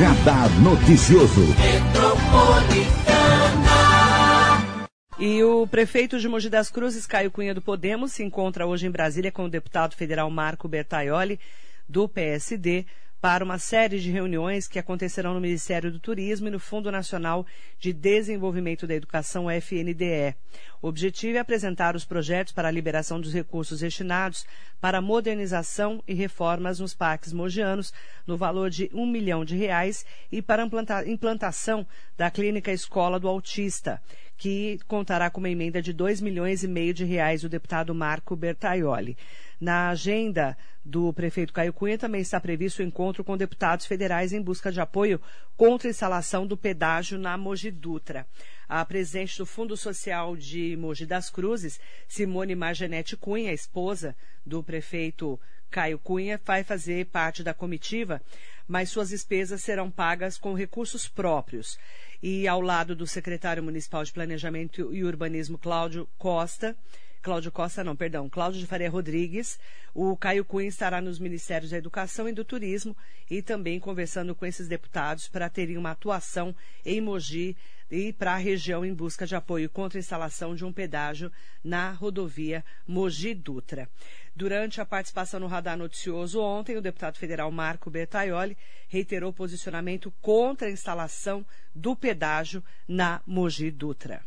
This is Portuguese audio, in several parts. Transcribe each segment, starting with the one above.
Radar Noticioso. E o prefeito de Mogi das Cruzes, Caio Cunha do Podemos, se encontra hoje em Brasília com o deputado federal Marco Bertaioli, do PSD, para uma série de reuniões que acontecerão no Ministério do Turismo e no Fundo Nacional de Desenvolvimento da Educação, FNDE. O objetivo é apresentar os projetos para a liberação dos recursos destinados para modernização e reformas nos parques mogianos, no valor de um milhão de reais, e para implantação da Clínica Escola do Autista, que contará com uma emenda de dois milhões e meio de reais do deputado Marco Bertaioli. Na agenda do prefeito Caio Cunha também está previsto o encontro com deputados federais em busca de apoio contra a instalação do pedágio na Mogi Dutra. A presidente do Fundo Social de Mogi das Cruzes, Simone Margenete Cunha, esposa do prefeito Caio Cunha, vai fazer parte da comitiva, mas suas despesas serão pagas com recursos próprios. E ao lado do secretário municipal de Planejamento e Urbanismo, Cláudio Costa, Cláudio Costa, não, perdão, Cláudio de Faria Rodrigues. O Caio Cunha estará nos Ministérios da Educação e do Turismo e também conversando com esses deputados para terem uma atuação em Mogi e para a região em busca de apoio contra a instalação de um pedágio na rodovia Mogi Dutra. Durante a participação no Radar Noticioso ontem, o deputado federal Marco Bertaioli reiterou posicionamento contra a instalação do pedágio na Mogi Dutra.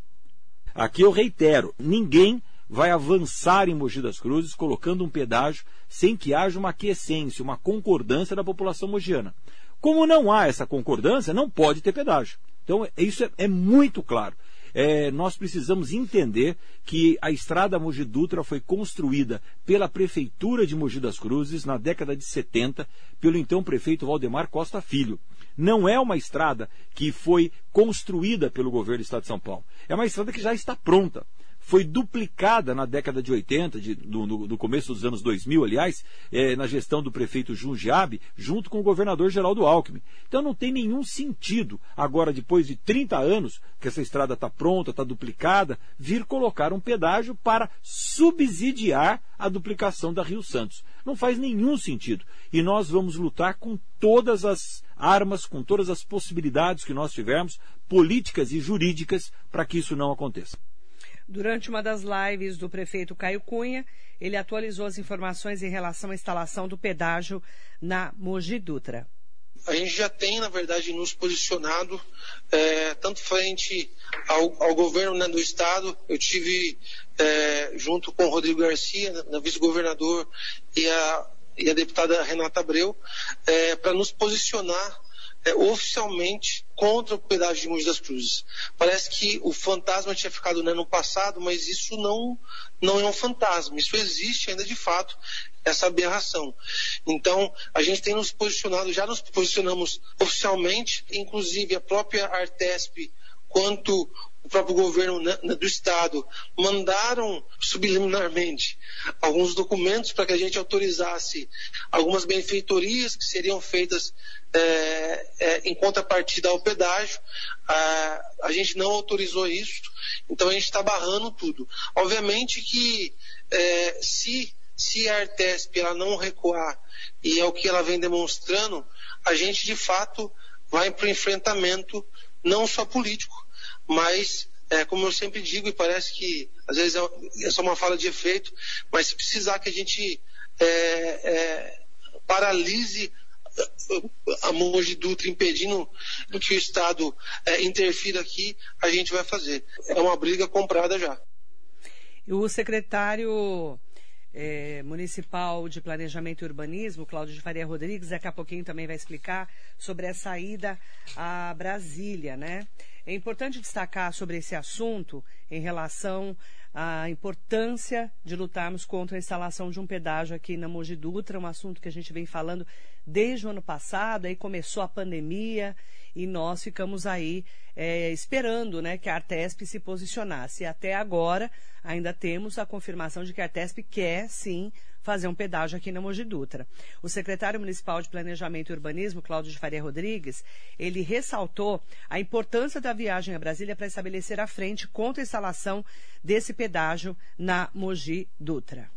Aqui eu reitero, ninguém vai avançar em Mogi das Cruzes colocando um pedágio sem que haja uma aquiescência, uma concordância da população mogiana. Como não há essa concordância, não pode ter pedágio. Então, isso é, é muito claro. É, nós precisamos entender que a estrada Mogi Dutra foi construída pela Prefeitura de Mogi das Cruzes na década de 70, pelo então prefeito Valdemar Costa Filho. Não é uma estrada que foi construída pelo governo do Estado de São Paulo. É uma estrada que já está pronta foi duplicada na década de 80, de, do, começo dos anos 2000, aliás, é, na gestão do prefeito Jundiabe, junto com o governador Geraldo Alckmin. Então não tem nenhum sentido, agora, depois de 30 anos, que essa estrada está pronta, está duplicada, vir colocar um pedágio para subsidiar a duplicação da Rio Santos. Não faz nenhum sentido. E nós vamos lutar com todas as armas, com todas as possibilidades que nós tivermos, políticas e jurídicas, para que isso não aconteça. Durante uma das lives do prefeito Caio Cunha, ele atualizou as informações em relação à instalação do pedágio na Mogi Dutra. A gente já tem, na verdade, nos posicionado é, tanto frente ao, ao governo né, do estado. Eu tive é, junto com o Rodrigo Garcia, na vice-governador, e a, e a deputada Renata Abreu, é, para nos posicionar é, oficialmente contra o pedágio de Mogi das Cruzes. Parece que o fantasma tinha ficado né, no passado, mas isso não, não é um fantasma. Isso existe ainda de fato, essa aberração. Então, a gente tem nos posicionado, já nos posicionamos oficialmente, inclusive a própria Artesp, quanto o próprio governo né, né, do estado mandaram subliminarmente alguns documentos para que a gente autorizasse algumas benfeitorias que seriam feitas é, é, em contrapartida ao pedágio. A, a gente não autorizou isso, então a gente está barrando tudo. Obviamente que é, se, se a Artesp ela não recuar, e é o que ela vem demonstrando, a gente de fato vai para o enfrentamento não só político, mas é, como eu sempre digo, e parece que às vezes é, é só uma fala de efeito, mas se precisar que a gente é, é, paralise a Monge Dutra impedindo que o Estado é, interfira aqui, a gente vai fazer. É uma briga comprada já. O secretário é, Municipal de Planejamento e Urbanismo, Cláudio de Faria Rodrigues, daqui a pouquinho também vai explicar sobre essa ida a Brasília, né? É importante destacar sobre esse assunto em relação à importância de lutarmos contra a instalação de um pedágio aqui na Mogi Dutra, um assunto que a gente vem falando desde o ano passado, aí começou a pandemia e nós ficamos aí é, esperando né, que a Artesp se posicionasse. Até agora ainda temos a confirmação de que a Artesp quer sim fazer um pedágio aqui na Mogi Dutra. O secretário municipal de Planejamento e Urbanismo, Cláudio de Faria Rodrigues, ele ressaltou a importância da viagem a Brasília para estabelecer a frente contra a instalação desse pedágio na Mogi Dutra.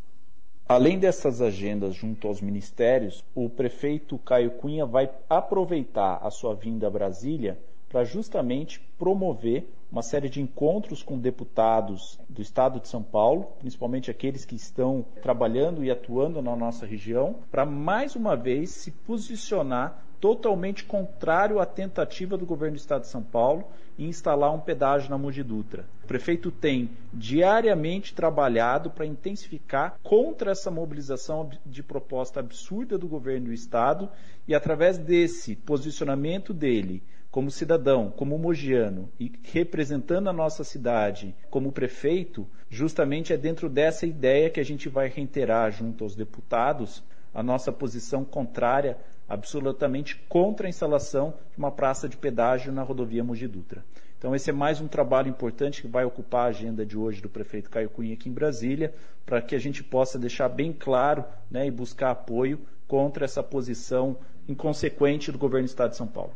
Além dessas agendas junto aos ministérios, o prefeito Caio Cunha vai aproveitar a sua vinda a Brasília para justamente promover uma série de encontros com deputados do estado de São Paulo, principalmente aqueles que estão trabalhando e atuando na nossa região, para mais uma vez se posicionar totalmente contrário à tentativa do governo do estado de São Paulo em instalar um pedágio na Mogi Dutra. O prefeito tem diariamente trabalhado para intensificar contra essa mobilização de proposta absurda do governo do estado e através desse posicionamento dele como cidadão, como mogiano e representando a nossa cidade como prefeito, justamente é dentro dessa ideia que a gente vai reiterar junto aos deputados a nossa posição contrária, absolutamente contra a instalação de uma praça de pedágio na rodovia Mogi Dutra. Então esse é mais um trabalho importante que vai ocupar a agenda de hoje do prefeito Caio Cunha aqui em Brasília, para que a gente possa deixar bem claro né, e buscar apoio contra essa posição inconsequente do governo do Estado de São Paulo.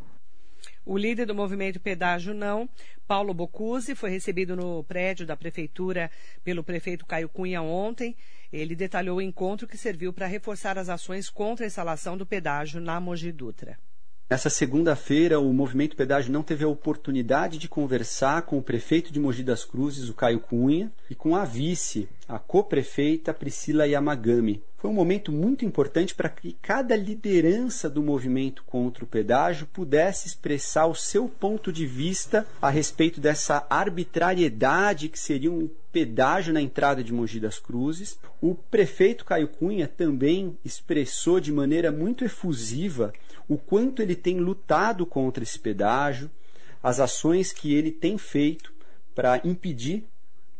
O líder do movimento Pedágio Não, Paulo Bocuse, foi recebido no prédio da prefeitura pelo prefeito Caio Cunha ontem. Ele detalhou o encontro que serviu para reforçar as ações contra a instalação do pedágio na Mogi Dutra. Nessa segunda-feira, o Movimento Pedágio não teve a oportunidade de conversar com o prefeito de Mogi das Cruzes, o Caio Cunha, e com a vice, a co-prefeita Priscila Yamagami. Foi um momento muito importante para que cada liderança do movimento contra o pedágio pudesse expressar o seu ponto de vista a respeito dessa arbitrariedade que seria um pedágio na entrada de Mogi das Cruzes. O prefeito Caio Cunha também expressou de maneira muito efusiva o quanto ele tem lutado contra esse pedágio, as ações que ele tem feito para impedir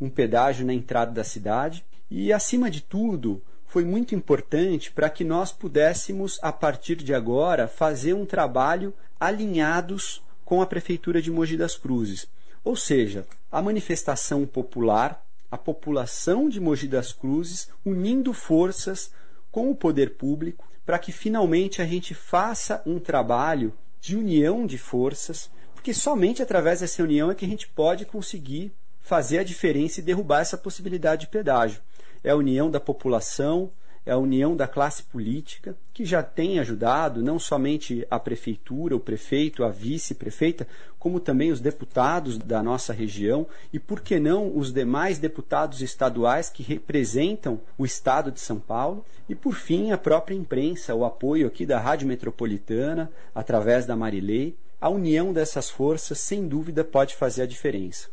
um pedágio na entrada da cidade e, acima de tudo, foi muito importante para que nós pudéssemos, a partir de agora, fazer um trabalho alinhados com a Prefeitura de Mogi das Cruzes. Ou seja, a manifestação popular, a população de Mogi das Cruzes unindo forças com o poder público para que finalmente a gente faça um trabalho de união de forças, porque somente através dessa união é que a gente pode conseguir fazer a diferença e derrubar essa possibilidade de pedágio. É a união da população, é a união da classe política, que já tem ajudado não somente a prefeitura, o prefeito, a vice-prefeita, como também os deputados da nossa região e, por que não, os demais deputados estaduais que representam o estado de São Paulo. E, por fim, a própria imprensa, o apoio aqui da Rádio Metropolitana, através da Marilei. A união dessas forças, sem dúvida, pode fazer a diferença.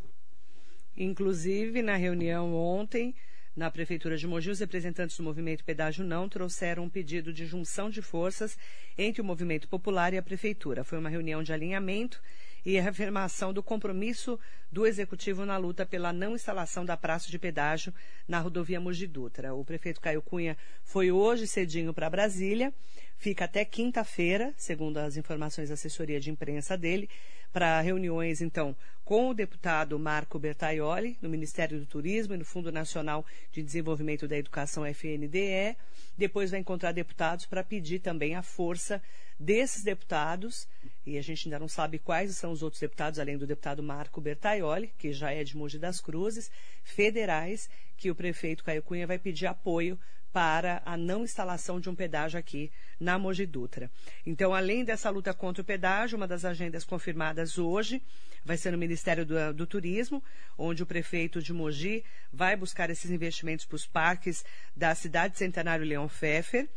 Inclusive, na reunião ontem, na Prefeitura de Mogi, os representantes do movimento Pedágio Não trouxeram um pedido de junção de forças entre o movimento popular e a Prefeitura. Foi uma reunião de alinhamento e a reafirmação do compromisso do Executivo na luta pela não instalação da praça de pedágio na rodovia Mogi Dutra. O prefeito Caio Cunha foi hoje cedinho para Brasília, fica até quinta-feira, segundo as informações da assessoria de imprensa dele, para reuniões, então, com o deputado Marco Bertaioli, no Ministério do Turismo e no Fundo Nacional de Desenvolvimento da Educação, FNDE. Depois vai encontrar deputados para pedir também a força desses deputados, e a gente ainda não sabe quais são os outros deputados, além do deputado Marco Bertaioli, que já é de Mogi das Cruzes, federais, que o prefeito Caio Cunha vai pedir apoio para a não instalação de um pedágio aqui na Mogi Dutra. Então, além dessa luta contra o pedágio, uma das agendas confirmadas hoje vai ser no Ministério do, do Turismo, onde o prefeito de Mogi vai buscar esses investimentos para os parques da cidade Centenário Leão Pfeffer.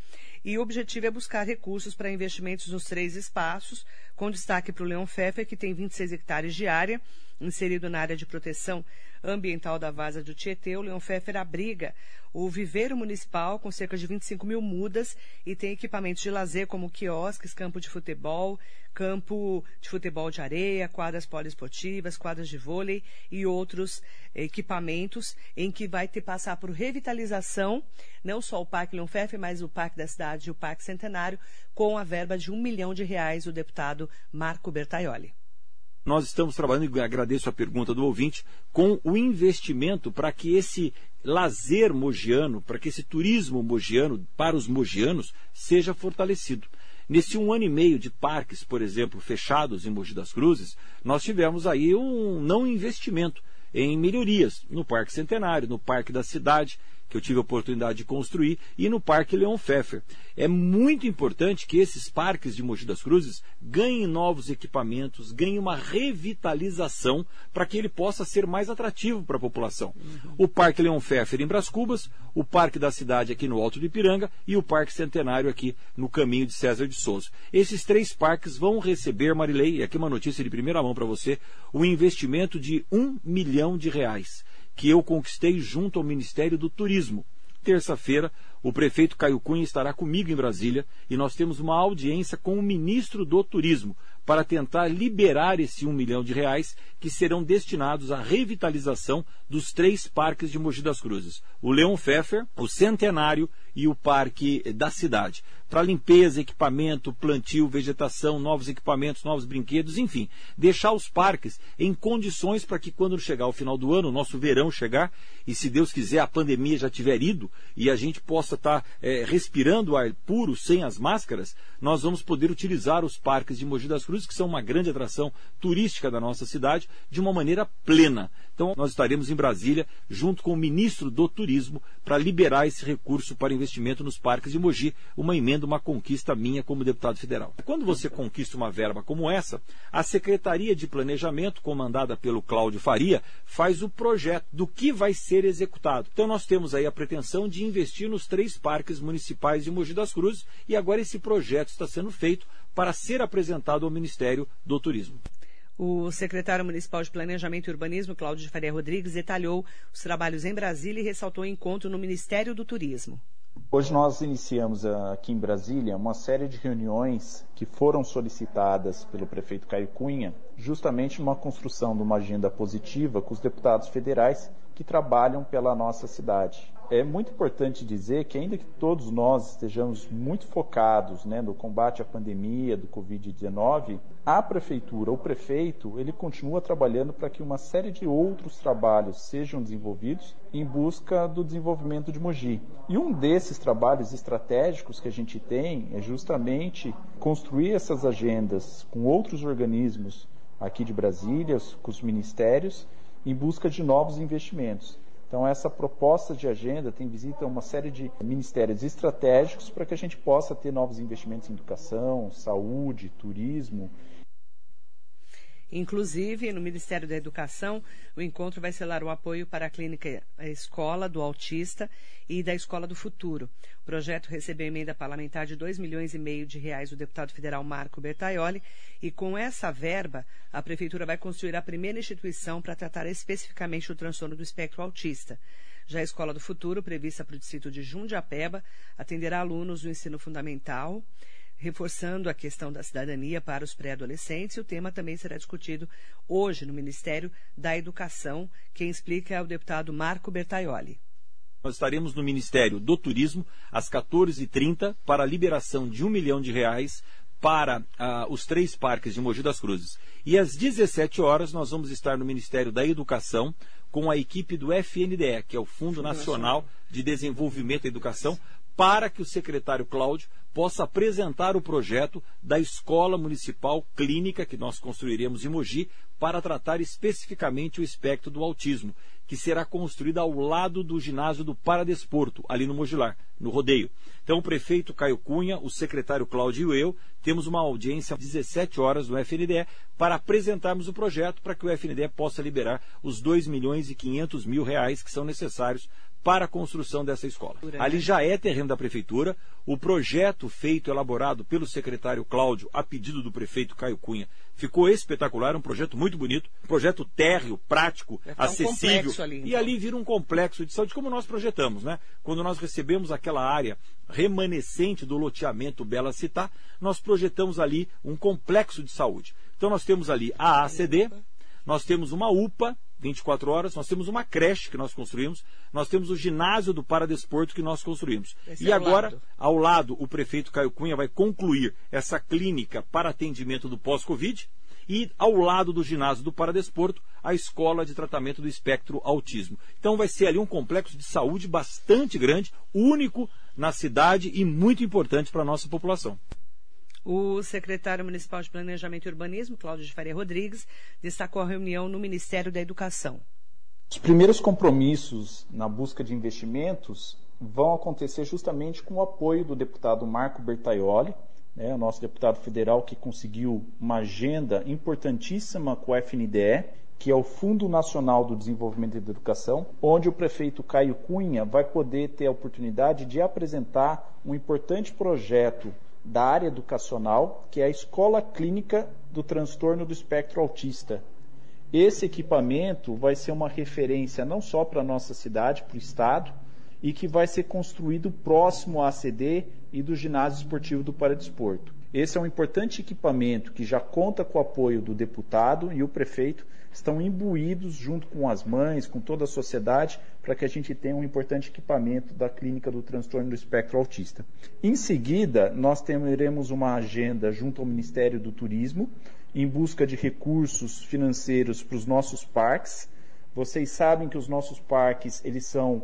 E o objetivo é buscar recursos para investimentos nos três espaços, com destaque para o Leão Pfeffer, que tem 26 hectares de área, inserido na área de proteção ambiental da Vaza do Tietê. O Leão Pfeffer abriga o viveiro municipal com cerca de 25 mil mudas e tem equipamentos de lazer como quiosques, campo de futebol, campo de futebol de areia, quadras poliesportivas, quadras de vôlei e outros equipamentos em que vai ter passar por revitalização, não só o Parque Leon Pfeffer, mas o Parque da Cidade e o Parque Centenário, com a verba de um milhão de reais, o deputado Marco Bertaioli nós estamos trabalhando, e agradeço a pergunta do ouvinte, com o investimento para que esse lazer mogiano, para que esse turismo mogiano para os mogianos seja fortalecido. Nesse um ano e meio de parques, por exemplo, fechados em Mogi das Cruzes, nós tivemos aí um não investimento em melhorias no Parque Centenário, no Parque da Cidade. Que eu tive a oportunidade de construir, e no Parque Leon Pfeffer. É muito importante que esses parques de Mogi das Cruzes ganhem novos equipamentos, ganhem uma revitalização para que ele possa ser mais atrativo para a população. Uhum. O Parque Leon Pfeffer em Bras Cubas, o Parque da Cidade aqui no Alto do Ipiranga e o Parque Centenário aqui no caminho de César de Souza. Esses três parques vão receber, Marilei, e aqui uma notícia de primeira mão para você, um investimento de um milhão de reais que eu conquistei junto ao Ministério do Turismo. Terça-feira, o prefeito Caio Cunha estará comigo em Brasília e nós temos uma audiência com o ministro do Turismo para tentar liberar esse um milhão de reais que serão destinados à revitalização dos três parques de Mogi das Cruzes: o Leon Pfeffer, o Centenário e o Parque da Cidade. Para limpeza, equipamento, plantio, vegetação, novos equipamentos, novos brinquedos, enfim, deixar os parques em condições para que quando chegar o final do ano, o nosso verão chegar, e se Deus quiser a pandemia já tiver ido e a gente possa estar tá, é, respirando ar puro sem as máscaras, nós vamos poder utilizar os parques de Mogi das Cruzes, que são uma grande atração turística da nossa cidade, de uma maneira plena. Então, nós estaremos em Brasília, junto com o ministro do Turismo, para liberar esse recurso para investimento nos parques de Mogi, uma emenda, uma conquista minha como deputado federal. Quando você conquista uma verba como essa, a Secretaria de Planejamento, comandada pelo Cláudio Faria, faz o projeto do que vai ser executado. Então, nós temos aí a pretensão de investir nos três parques municipais de Mogi das Cruzes e agora esse projeto está sendo feito para ser apresentado ao Ministério do Turismo. O secretário municipal de Planejamento e Urbanismo, Cláudio de Faria Rodrigues, detalhou os trabalhos em Brasília e ressaltou o encontro no Ministério do Turismo. Hoje nós iniciamos aqui em Brasília uma série de reuniões que foram solicitadas pelo prefeito Caio Cunha, justamente numa construção de uma agenda positiva com os deputados federais que trabalham pela nossa cidade é muito importante dizer que, ainda que todos nós estejamos muito focados né, no combate à pandemia do Covid-19, a prefeitura, o prefeito, ele continua trabalhando para que uma série de outros trabalhos sejam desenvolvidos em busca do desenvolvimento de Mogi. E um desses trabalhos estratégicos que a gente tem é justamente construir essas agendas com outros organismos aqui de Brasília, com os ministérios, em busca de novos investimentos. Então, essa proposta de agenda tem visita a uma série de ministérios estratégicos para que a gente possa ter novos investimentos em educação, saúde, turismo Inclusive, no Ministério da Educação, o encontro vai selar o apoio para a clínica a Escola do Autista e da Escola do Futuro. O projeto recebeu emenda parlamentar de 2 milhões e meio de reais do deputado federal Marco Bertaioli e com essa verba, a Prefeitura vai construir a primeira instituição para tratar especificamente o transtorno do espectro autista. Já a Escola do Futuro, prevista para o distrito de Jundiapeba, atenderá alunos do ensino fundamental, reforçando a questão da cidadania para os pré-adolescentes. O tema também será discutido hoje no Ministério da Educação. Quem explica é o deputado Marco Bertaioli. Nós estaremos no Ministério do Turismo às 14h30 para a liberação de um milhão de reais para uh, os três parques de Mogi das Cruzes. E às 17 horas nós vamos estar no Ministério da Educação com a equipe do FNDE, que é o Fundo Nacional de Desenvolvimento da Educação, para que o secretário Cláudio possa apresentar o projeto da Escola Municipal Clínica que nós construiremos em Mogi para tratar especificamente o espectro do autismo, que será construída ao lado do ginásio do Paradesporto, ali no Mogilar, no rodeio. Então, o prefeito Caio Cunha, o secretário Cláudio e eu temos uma audiência às 17 horas no FNDE para apresentarmos o projeto para que o FNDE possa liberar os 2 milhões e 500 mil reais que são necessários para a construção dessa escola. Ali já é terreno da prefeitura. O projeto feito, elaborado pelo secretário Cláudio, a pedido do prefeito Caio Cunha, ficou espetacular, um projeto muito bonito, um projeto térreo, prático, acessível. Um ali, então. E ali vira um complexo de saúde, como nós projetamos, né? Quando nós recebemos aquela área remanescente do loteamento Bela Citar, nós projetamos ali um complexo de saúde. Então nós temos ali a ACD, nós temos uma UPA, 24 horas, nós temos uma creche que nós construímos, nós temos o ginásio do Paradesporto que nós construímos. Esse e é agora, lado. ao lado, o prefeito Caio Cunha vai concluir essa clínica para atendimento do pós-Covid e ao lado do ginásio do Paradesporto, a escola de tratamento do espectro autismo. Então vai ser ali um complexo de saúde bastante grande, único na cidade e muito importante para a nossa população. O secretário municipal de Planejamento e Urbanismo, Cláudio de Faria Rodrigues, destacou a reunião no Ministério da Educação. Os primeiros compromissos na busca de investimentos vão acontecer justamente com o apoio do deputado Marco Bertaioli, né, o nosso deputado federal que conseguiu uma agenda importantíssima com o FNDE, que é o Fundo Nacional do Desenvolvimento da Educação, onde o prefeito Caio Cunha vai poder ter a oportunidade de apresentar um importante projeto da área educacional, que é a Escola Clínica do Transtorno do Espectro Autista. Esse equipamento vai ser uma referência não só para a nossa cidade, para o estado, e que vai ser construído próximo à ACD e do ginásio esportivo do Paradesporto. Esse é um importante equipamento que já conta com o apoio do deputado e o prefeito estão imbuídos junto com as mães, com toda a sociedade, para que a gente tenha um importante equipamento da clínica do transtorno do espectro autista. Em seguida, nós teremos uma agenda junto ao Ministério do Turismo em busca de recursos financeiros para os nossos parques. Vocês sabem que os nossos parques, eles são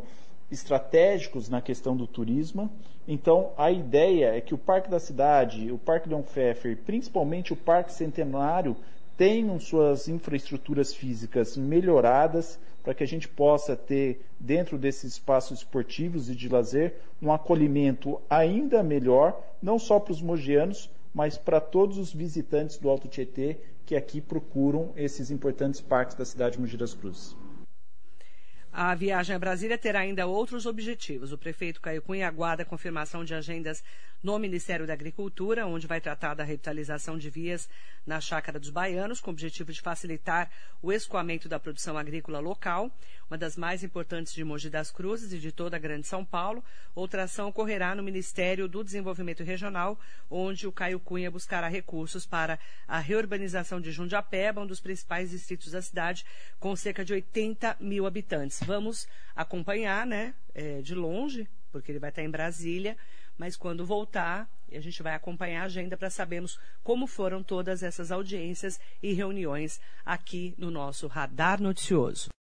estratégicos na questão do turismo. Então, a ideia é que o Parque da Cidade, o Parque Leon Pfeffer, principalmente o Parque Centenário, tenham suas infraestruturas físicas melhoradas para que a gente possa ter, dentro desses espaços esportivos e de lazer, um acolhimento ainda melhor, não só para os mogianos, mas para todos os visitantes do Alto Tietê que aqui procuram esses importantes parques da cidade de Mogi das Cruzes. A viagem a Brasília terá ainda outros objetivos. O prefeito Caio Cunha aguarda a confirmação de agendas no Ministério da Agricultura, onde vai tratar da revitalização de vias na Chácara dos Baianos, com o objetivo de facilitar o escoamento da produção agrícola local, uma das mais importantes de Mogi das Cruzes e de toda a Grande São Paulo. Outra ação ocorrerá no Ministério do Desenvolvimento Regional, onde o Caio Cunha buscará recursos para a reurbanização de Jundiapeba, um dos principais distritos da cidade, com cerca de 80 mil habitantes vamos acompanhar, né, é, de longe, porque ele vai estar em Brasília, mas quando voltar, a gente vai acompanhar a agenda para sabermos como foram todas essas audiências e reuniões aqui no nosso Radar Noticioso.